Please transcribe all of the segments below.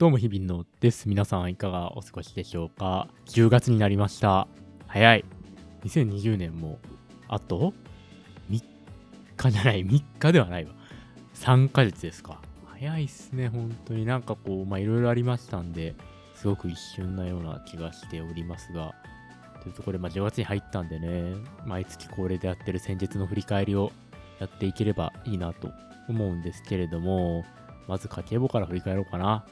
どうも日々のです。皆さんいかがお過ごしでしょうか ?10 月になりました。早い。2020年もあと？3日じゃない、3日ではないわ。3ヶ月ですか。早いっすね、本当になんかこう、まあいろいろありましたんで、すごく一瞬なような気がしておりますが、というところで、ま10月に入ったんでね、毎月恒例でやってる先日の振り返りをやっていければいいなと思うんですけれども、まず家計簿から振り返ろうかな。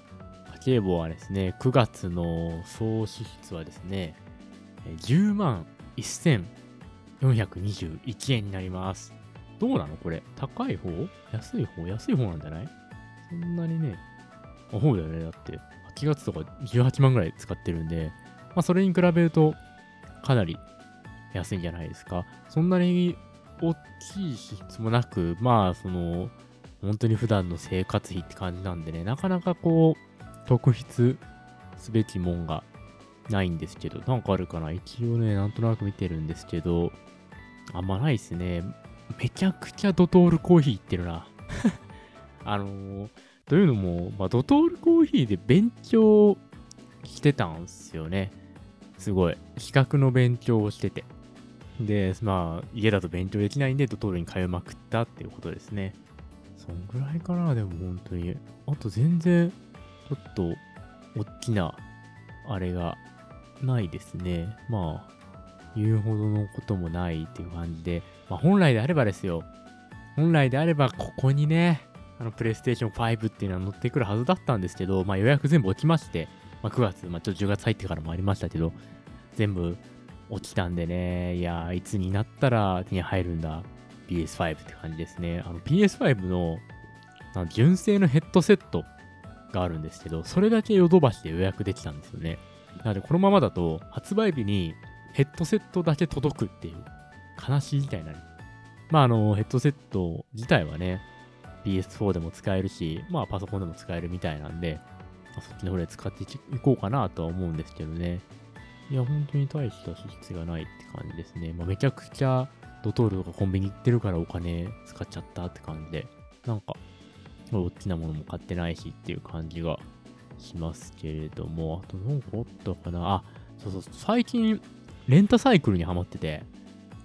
家計簿はですね、9月の総支出はですね、10万1421円になります。どうなの？これ。高い方？安い方？安い方なんじゃない？そんなにね。あ、そうだよね。だって、8月とか18万ぐらい使ってるんで、まあ、それに比べると、かなり安いんじゃないですか。そんなに大きい支出もなく、まあ、その、本当に普段の生活費って感じなんでね、なかなかこう、特筆すべきもんがないんですけど、なんかあるかな？一応ね、なんとなく見てるんですけど、あんまないっすね。めちゃくちゃドトールコーヒー行ってるな。あのー、というのも、まあ、ドトールコーヒーで勉強してたんすよね。すごい。比較の勉強をしてて。で、まあ、家だと勉強できないんで、ドトールに通いまくったっていうことですね。そんぐらいかな、でも本当に。あと全然、ちょっと、大きな、あれがないですね。まあ、言うほどのこともないっていう感じで、まあ本来であればですよ。本来であれば、ここにね、あの、プレイステーション5っていうのは乗ってくるはずだったんですけど、まあ予約全部落ちまして、まあ9月、まあちょっと10月入ってからもありましたけど、全部落ちたんでね、いやいつになったら手に入るんだ、PS5 って感じですね。あの PS5 のあの純正のヘッドセットがあるんですけど、それだけヨドバシで予約できたんですよね。なので、このままだと発売日にヘッドセットだけ届くっていう悲しい事態になる。まあ、あの、ヘッドセット自体はね、PS4 でも使えるし、まあ、パソコンでも使えるみたいなんで、あそっちの方で使っていこうかなとは思うんですけどね。いや、本当に大した支出がないって感じですね。まあ、めちゃくちゃドトールとかコンビニ行ってるからお金使っちゃったって感じで、なんか、大きなものも買ってないしっていう感じがしますけれども、あとなんかあったかな？あ、そうそう、最近、レンタサイクルにハマってて、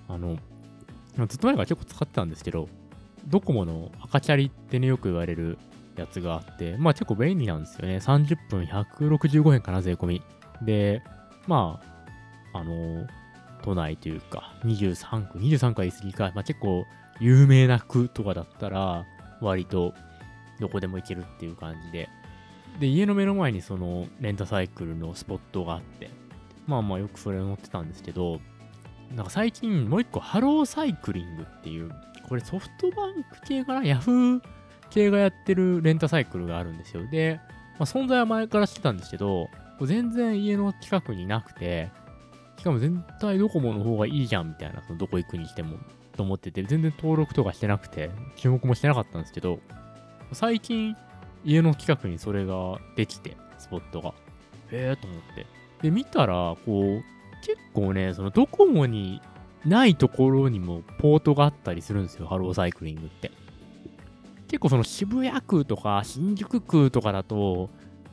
あの、ずっと前から結構使ってたんですけど、ドコモの赤チャリってね、よく言われるやつがあって、まあ結構便利なんですよね。30分165円かな、税込み。で、まあ、あの、都内というか、23区、23区は言い過ぎか、まあ結構有名な区とかだったら、割とどこでも行けるっていう感じで。で、家の目の前にそのレンタサイクルのスポットがあって、まあまあよくそれを乗ってたんですけど、なんか最近もう一個ハローサイクリングっていう、これソフトバンク系かな？ヤフー系がやってるレンタサイクルがあるんですよ。で、まあ、存在は前から知ってたんですけど、全然家の近くになくて、しかも全体ドコモの方がいいじゃんみたいな、そのどこ行くにしても、と思ってて、全然登録とかしてなくて、注目もしてなかったんですけど、最近、家の近くにそれができて、スポットが。へえと思って。で、見たら、こう、結構ね、そのドコモにないところにもポートがあったりするんですよ、ハローサイクリングって。結構その渋谷区とか新宿区とかだと、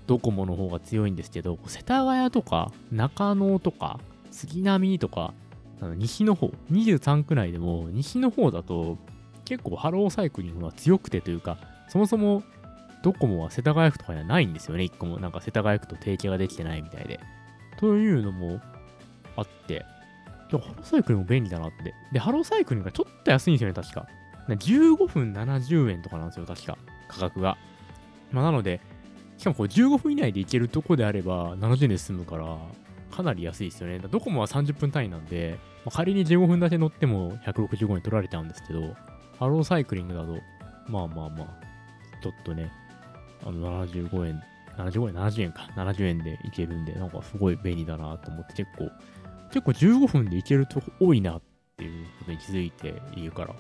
ドコモの方が強いんですけど、世田谷とか中野とか杉並とか、あの西の方、23区内でも西の方だと結構ハローサイクリングが強くてというか、そもそもドコモは世田谷区とかにはないんですよね、1個も。なんか世田谷区と提携ができてないみたいで。というのもあって、ハローサイクリングも便利だなって。で、ハローサイクリングがちょっと安いんですよね、確か。15分70円とかなんですよ、確か。価格が。まあ、なので、しかもこれ15分以内で行けるとこであれば70円で済むから、かなり安いですよね。ドコモは30分単位なんで、まあ、仮に15分だけ乗っても165円取られちゃうんですけど、ハローサイクリングだと、まあまあまあ、ちょっとね、あの75円、75円、70円か、70円で行けるんで、なんかすごい便利だなと思って結構、結構15分で行けるとこ多いなっていうことに気づいているから、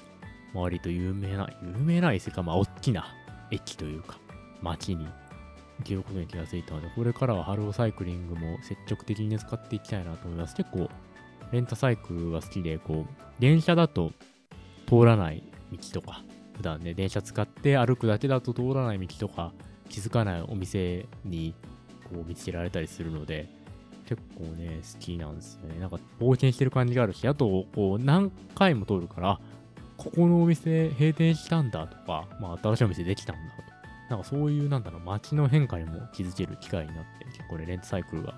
周りと有名な、有名な駅か、まあ、大きな駅というか、街に行けることに気がついたので、これからはハローサイクリングも積極的にね使っていきたいなと思います。結構、レンタサイクルが好きで、こう、電車だと通らない道とか、普段ね、電車使って歩くだけだと通らない道とか、気づかないお店にこう見つけられたりするので、結構ね、好きなんですよね。なんか冒険してる感じがあるし、あと、こう、何回も通るから、ここのお店閉店したんだとか、まあ、新しいお店できたんだと。なんかそういう、なんだろう、街の変化にも気づける機会になって、結構ね、レンタサイクルが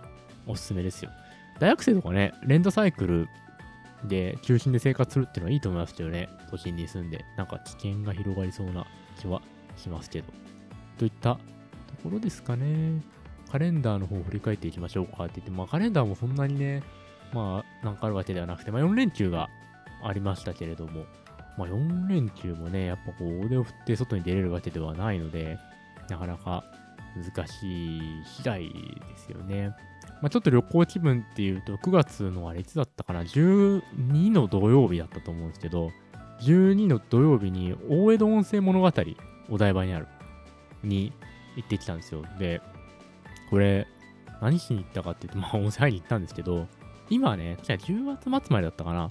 おすすめですよ。大学生とかね、レンタサイクルで中心で生活するっていうのはいいと思いますけどね、都心に住んで、なんか危険が広がりそうな気はしますけど。といったところですかね。カレンダーの方を振り返っていきましょうかって言って、まあカレンダーもそんなにね、まあなんかあるわけではなくて、まあ4連休がありましたけれども、まあ4連休もね、やっぱこう腕を振って外に出れるわけではないので、なかなか難しい次第ですよね。まあ、ちょっと旅行気分っていうと、9月のあれいつだったかな ?12 の土曜日だったと思うんですけど、12の土曜日に大江戸温泉物語、お台場にある、に行ってきたんですよ。で、これ、何しに行ったかっていうと、まあ温泉入りに行ったんですけど、今ね、じゃあ10月末までだったかな？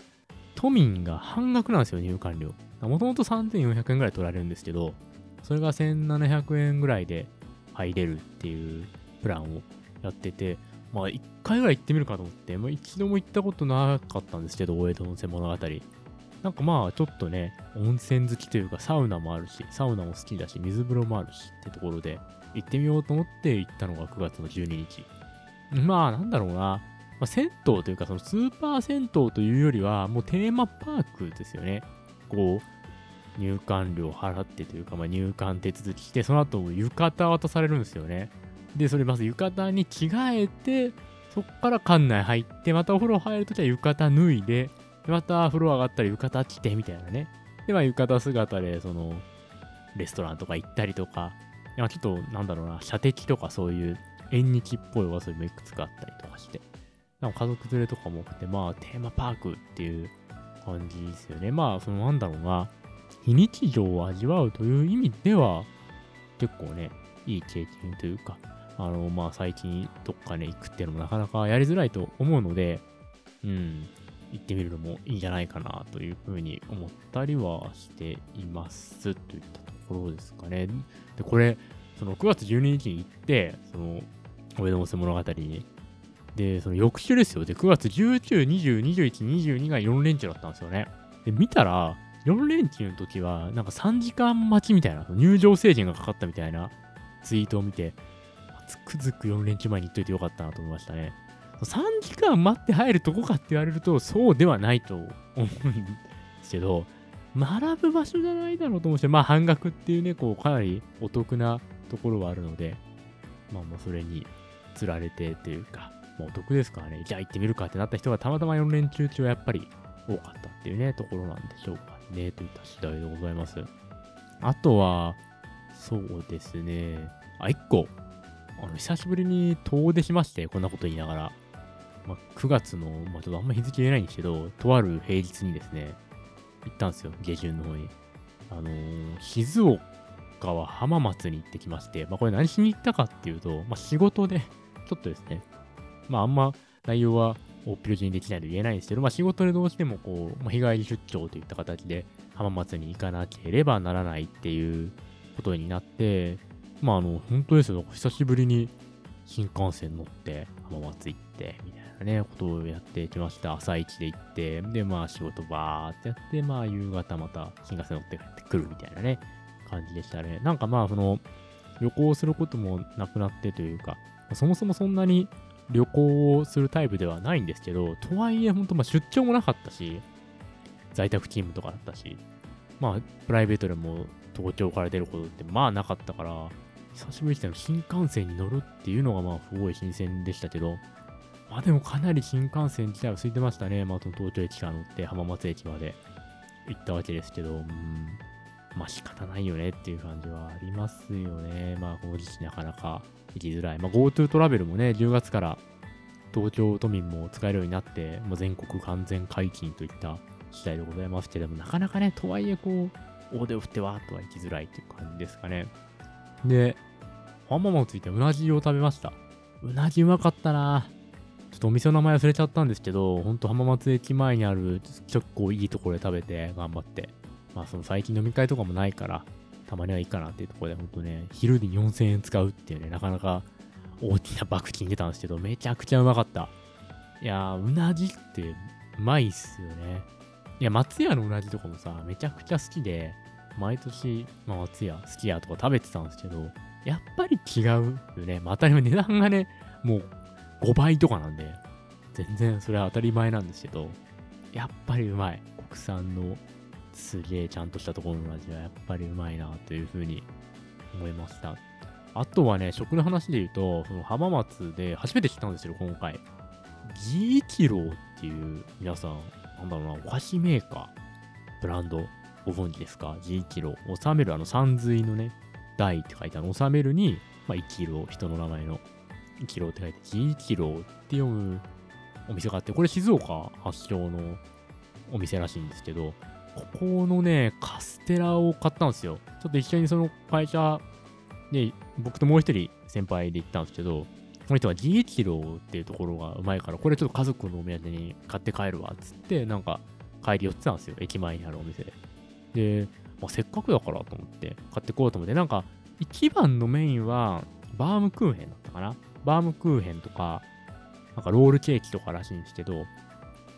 都民が半額なんですよ、入館料。もともと3400円ぐらい取られるんですけど、それが1700円ぐらいで入れるっていうプランをやってて、まあ一回ぐらい行ってみるかと思って、まあ一度も行ったことなかったんですけど、大江戸温泉物語。なんかまあちょっとね、温泉好きというかサウナもあるし、サウナも好きだし、水風呂もあるしってところで、行ってみようと思って行ったのが9月の12日。まあなんだろうな、まあ、銭湯というかそのスーパー銭湯というよりは、もうテーマパークですよね。こう、入館料払ってというか、まあ、入館手続きして、その後浴衣渡されるんですよね。で、それまず浴衣に着替えて、そこから館内入って、またお風呂入るときは浴衣脱いで、また風呂上がったら浴衣着てみたいなね。で、まあ浴衣姿で、その、レストランとか行ったりとか、まあ、ちょっと、なんだろうな、射的とかそういう縁日っぽいお遊びもいくつかあったりとかして、なんか家族連れとかも多くて、まあテーマパークっていう感じですよね。まあ、そのなんだろうな、非日常を味わうという意味では、結構ね、いい経験というか、あの、まあ、最近どっかね、行くっていうのもなかなかやりづらいと思うので、うん、行ってみるのもいいんじゃないかなというふうに思ったりはしていますといったところですかね。で、これ、その9月12日に行って、その、お江戸温泉物語に。で、その翌週ですよ。で、9月19、20、21、22が4連休だったんですよね。で、見たら、4連休の時は、なんか3時間待ちみたいな、入場制限がかかったみたいなツイートを見て、つくづく4連休前に行っといてよかったなと思いましたね。3時間待って入るとこかって言われると、そうではないと思うんですけど、学ぶ場所じゃないだろうと思うし、まあ半額っていうね、こう、かなりお得なところはあるので、まあもうそれにつられてというか、まあ、お得ですからね、じゃあ行ってみるかってなった人がたまたま4連休中はやっぱり多かったっていうね、ところなんでしょうかね、といった次第でございます。あとは、そうですね、あ、1個、あの、久しぶりに遠出しまして、こんなこと言いながら。まあ、9月の、まあ、ちょっとあんま日付言えないんですけど、とある平日にですね、行ったんですよ、下旬の方に。あのー、静岡は浜松に行ってきまして、まあ、これ何しに行ったかっていうと、まあ、仕事で、ちょっとですね、まあ、あんま内容は大っぴろにできないと言えないんですけど、まあ、仕事でどうしてもこう、まあ、日帰り出張といった形で浜松に行かなければならないっていうことになって、まあ、あの、本当ですよ。久しぶりに新幹線乗って浜松行って、みたいなね、ことをやってきました。朝一で行って、で、まあ仕事バーってやって、まあ夕方また新幹線乗って帰ってくるみたいなね、感じでしたね。なんかまあ、その、旅行することもなくなってというか、そもそもそんなに旅行をするタイプではないんですけど、とはいえ、本当まあ出張もなかったし、在宅勤務とかだったし、まあ、プライベートでも東京から出ることってまあなかったから、久しぶりに新幹線に乗るっていうのがまあすごい新鮮でしたけど、まあでもかなり新幹線自体は空いてましたね。まあ東京駅から乗って浜松駅まで行ったわけですけど、うん、まあ仕方ないよねっていう感じはありますよね。まあこの時期なかなか行きづらい。まあ GoTo トラベルもね、10月から東京都民も使えるようになって、もう全国完全解禁といった次第でございますけれども、なかなかね、とはいえこう、大手を振ってわーっとは行きづらいっていう感じですかね。で、浜松行ってうなじを食べました。うなじうまかったなちょっとお店の名前忘れちゃったんですけど、ほんと浜松駅前にある結構いいところで食べて頑張って。まあその最近飲み会とかもないからたまにはいいかなっていうところで、ほんとね、昼に4000円使うっていうね、なかなか大きな爆金出たんですけど、めちゃくちゃうまかった。いやー、うなじってうまいっすよね。いや、松屋のうなじとかもさ、めちゃくちゃ好きで、毎年、まあ、松屋好きやとか食べてたんですけど、やっぱり違うよね。まあ、当たり、値段がね、もう5倍とかなんで、全然それは当たり前なんですけど、やっぱりうまい。国産のすげえちゃんとしたところの味はやっぱりうまいなというふうに思いました。あとはね、食の話で言うと、その浜松で初めて知ったんですよ、今回。ギーキローっていう皆さん、なんだろうな、お菓子メーカー、ブランド、ご存知ですか ?G キロ。収めるあの、三髄のね、台って書いてある、収めるに、まあ、生きる人の名前の、生きろって書いて、G キロって読むお店があって、これ静岡発祥のお店らしいんですけど、ここのね、カステラを買ったんですよ。ちょっと一緒にその会社で、僕ともう一人先輩で行ったんですけど、この人は G キロっていうところがうまいから、これちょっと家族のお土産に買って帰るわ、っつって、なんか帰り寄ってたんですよ。駅前にあるお店で。で、まあ、せっかくだからと思って買ってこうと思って、なんか一番のメインはバームクーヘンだったかなバームクーヘンとか、なんかロールケーキとからしいんですけど、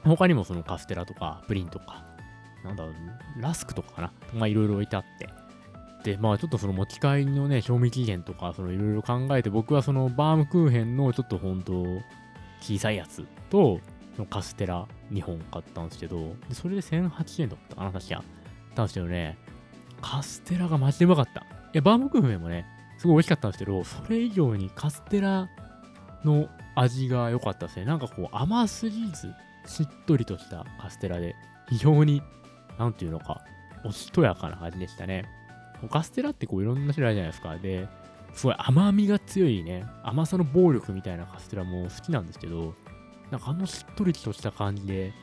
他にもそのカステラとかプリンとか、なんだろう、ラスクとかかなまあいろいろ置いてあって。で、まあちょっとその持ち帰りのね、賞味期限とか、そのいろいろ考えて、僕はそのバームクーヘンのちょっと本当小さいやつと、カステラ2本買ったんですけど、それで1008円だったかな、確か。たんですけどね、カステラがマジでうまかった。いや、バームクーヘンもね、すごい美味しかったんですけど、それ以上にカステラの味が良かったですね。なんかこう甘すぎず、しっとりとしたカステラで、非常に、なんていうのか、おしとやかな味でしたね。カステラってこういろんな種類あるじゃないですか。で、すごい甘みが強いね、甘さの暴力みたいなカステラも好きなんですけど、なんかあのしっとりとした感じで、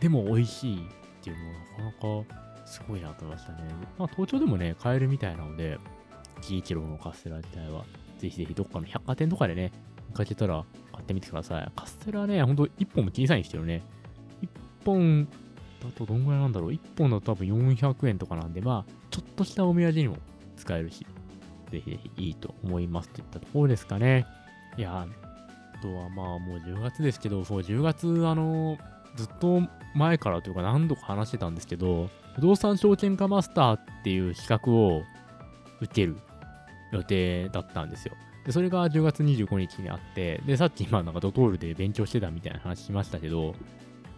でも美味しいっていうのはなかなかすごいなと思いましたね。まあ、東京でもね、買えるみたいなので、キーチロのカステラ自体は、ぜひぜひどっかの百貨店とかでね、見かけたら買ってみてください。カステラね、ほんと1本も小さいんですけどね、1本だとどんぐらいなんだろう ?1 本だと多分400円とかなんで、まあ、ちょっとしたお土産にも使えるし、ぜひぜひいいと思いますといったところですかね。いや、あとはまあもう10月ですけど、そう、10月、あの、ずっと前からというか何度か話してたんですけど、不動産証券化マスターっていう資格を受ける予定だったんですよ。で、それが10月25日にあって、で、さっき今なんかドトールで勉強してたみたいな話しましたけど、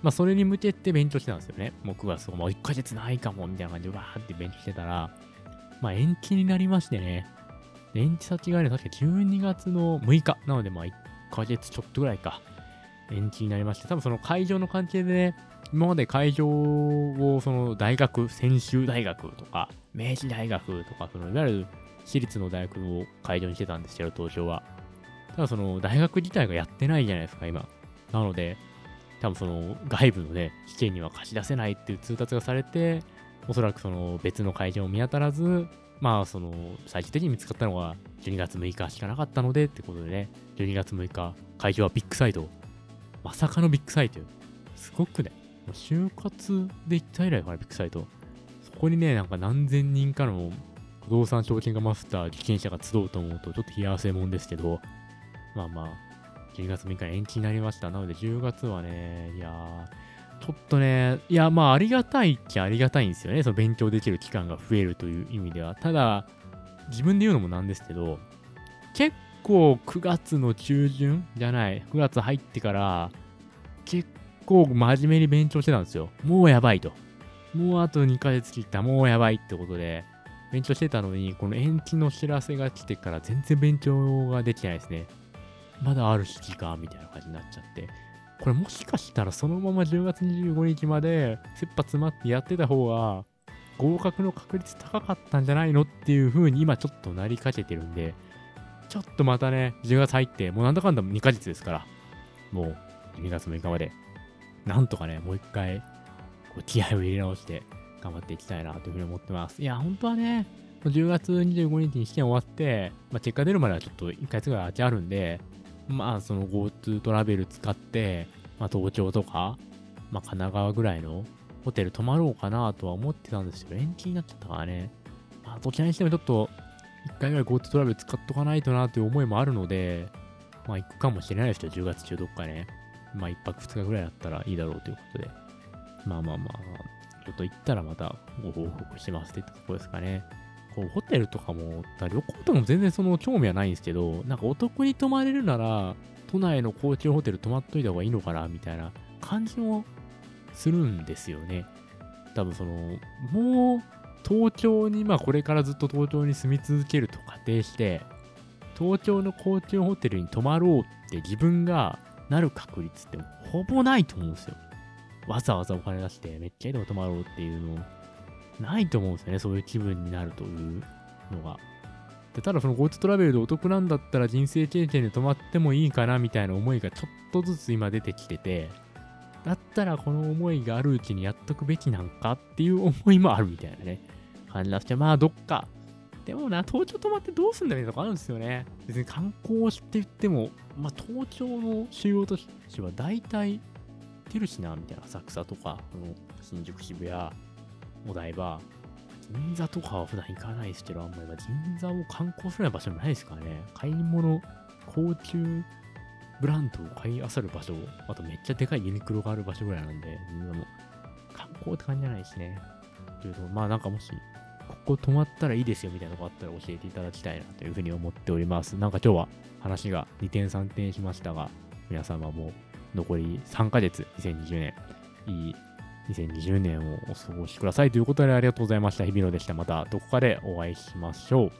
まあそれに向けて勉強してたんですよね。もう9月、もう1ヶ月ないかもみたいな感じでわーって勉強してたら、まあ延期になりましてね、延期先がね、確か12月の6日。なのでまあ1ヶ月ちょっとぐらいか。延期になりまして、多分その会場の関係でね、今まで会場をその大学、専修大学とか、明治大学とか、そのいわゆる私立の大学を会場にしてたんですけど、東証は。ただその大学自体がやってないじゃないですか、今。なので、多分その外部のね、試験には貸し出せないっていう通達がされて、おそらくその別の会場を見当たらず、まあその最終的に見つかったのが12月6日しかなかったのでってことでね、12月6日、会場はビッグサイト。まさかのビッグサイト。すごくね、就活で行った以来かな、ビッグサイト。そこにね、なんか何千人かの不動産証券化マスター受験者が集うと思うと、ちょっと冷や汗もんですけど、まあまあ、10月3日延期になりました。なので10月はね、いやー、ちょっとね、いや、まあありがたいっちゃありがたいんですよね。その勉強できる期間が増えるという意味では。ただ、自分で言うのもなんですけど、結構9月の中旬じゃない、9月入ってから、結構真面目に勉強してたんですよ。もうやばいと。もうあと2ヶ月切った、もうやばいってことで、勉強してたのに、この延期の知らせが来てから全然勉強ができないですね。まだある時か、みたいな感じになっちゃって。これもしかしたらそのまま10月25日まで切羽詰まってやってた方が合格の確率高かったんじゃないのっていう風に今ちょっとなりかけてるんで、ちょっとまたね、10月入って、もうなんだかんだ2ヶ月ですから、もう2月6日までなんとかね、もう一回、こう気合を入れ直して頑張っていきたいなというふうに思ってます。いや、本当はね、10月25日に試験終わって、まあ、結果出るまではちょっと1ヶ月ぐらい空きあるんで、まあ、その GoTo トラベル使って、まあ、東京とか、まあ、神奈川ぐらいのホテル泊まろうかなとは思ってたんですけど、延期になっちゃったからね、まあ、どちらにしてもちょっと、1回ぐらい GoTo トラベル使っとかないとなという思いもあるので、まあ行くかもしれないですよ、10月中どっかね。まあ1泊2日ぐらいだったらいいだろうということで。まあまあまあ、ちょっと行ったらまたご報告しますって言ったとこですかね。こうホテルとかも、旅行とかも全然その興味はないんですけど、なんかお得に泊まれるなら、都内の高級ホテル泊まっといた方がいいのかな、みたいな感じもするんですよね。多分その、もう東京に、まあこれからずっと東京に住み続けると仮定して、東京の高級ホテルに泊まろうって自分がなる確率ってほぼないと思うんですよ。わざわざお金出してめっちゃいいとこ泊まろうっていうのないと思うんですよね。そういう気分になるというのが。でただその GoTo トラベルでお得なんだったら人生経験で泊まってもいいかなみたいな思いがちょっとずつ今出てきてて、だったらこの思いがあるうちにやっとくべきなんかっていう思いもあるみたいなね、感じがして、まあどっか。でもな、東京泊まってどうすんだみたいなとこあるんですよね。別に観光して言っても、まあ東京の主要都市は大体行ってるしな、みたいな。浅草とか、この新宿渋谷、お台場、銀座とかは普段行かないですけど、あんまり銀座を観光するような場所もないですからね。買い物、高級ブランドを買い漁る場所、あとめっちゃでかいユニクロがある場所ぐらいなんで、銀座も観光って感じじゃないしね。けど、まあなんかもし、ここ泊まったらいいですよみたいなのがあったら教えていただきたいなというふうに思っております。なんか今日は話が2点3点しましたが、皆様も残り3ヶ月、2020年、いい2020年をお過ごしくださいということでありがとうございました。日比野でした。またどこかでお会いしましょう。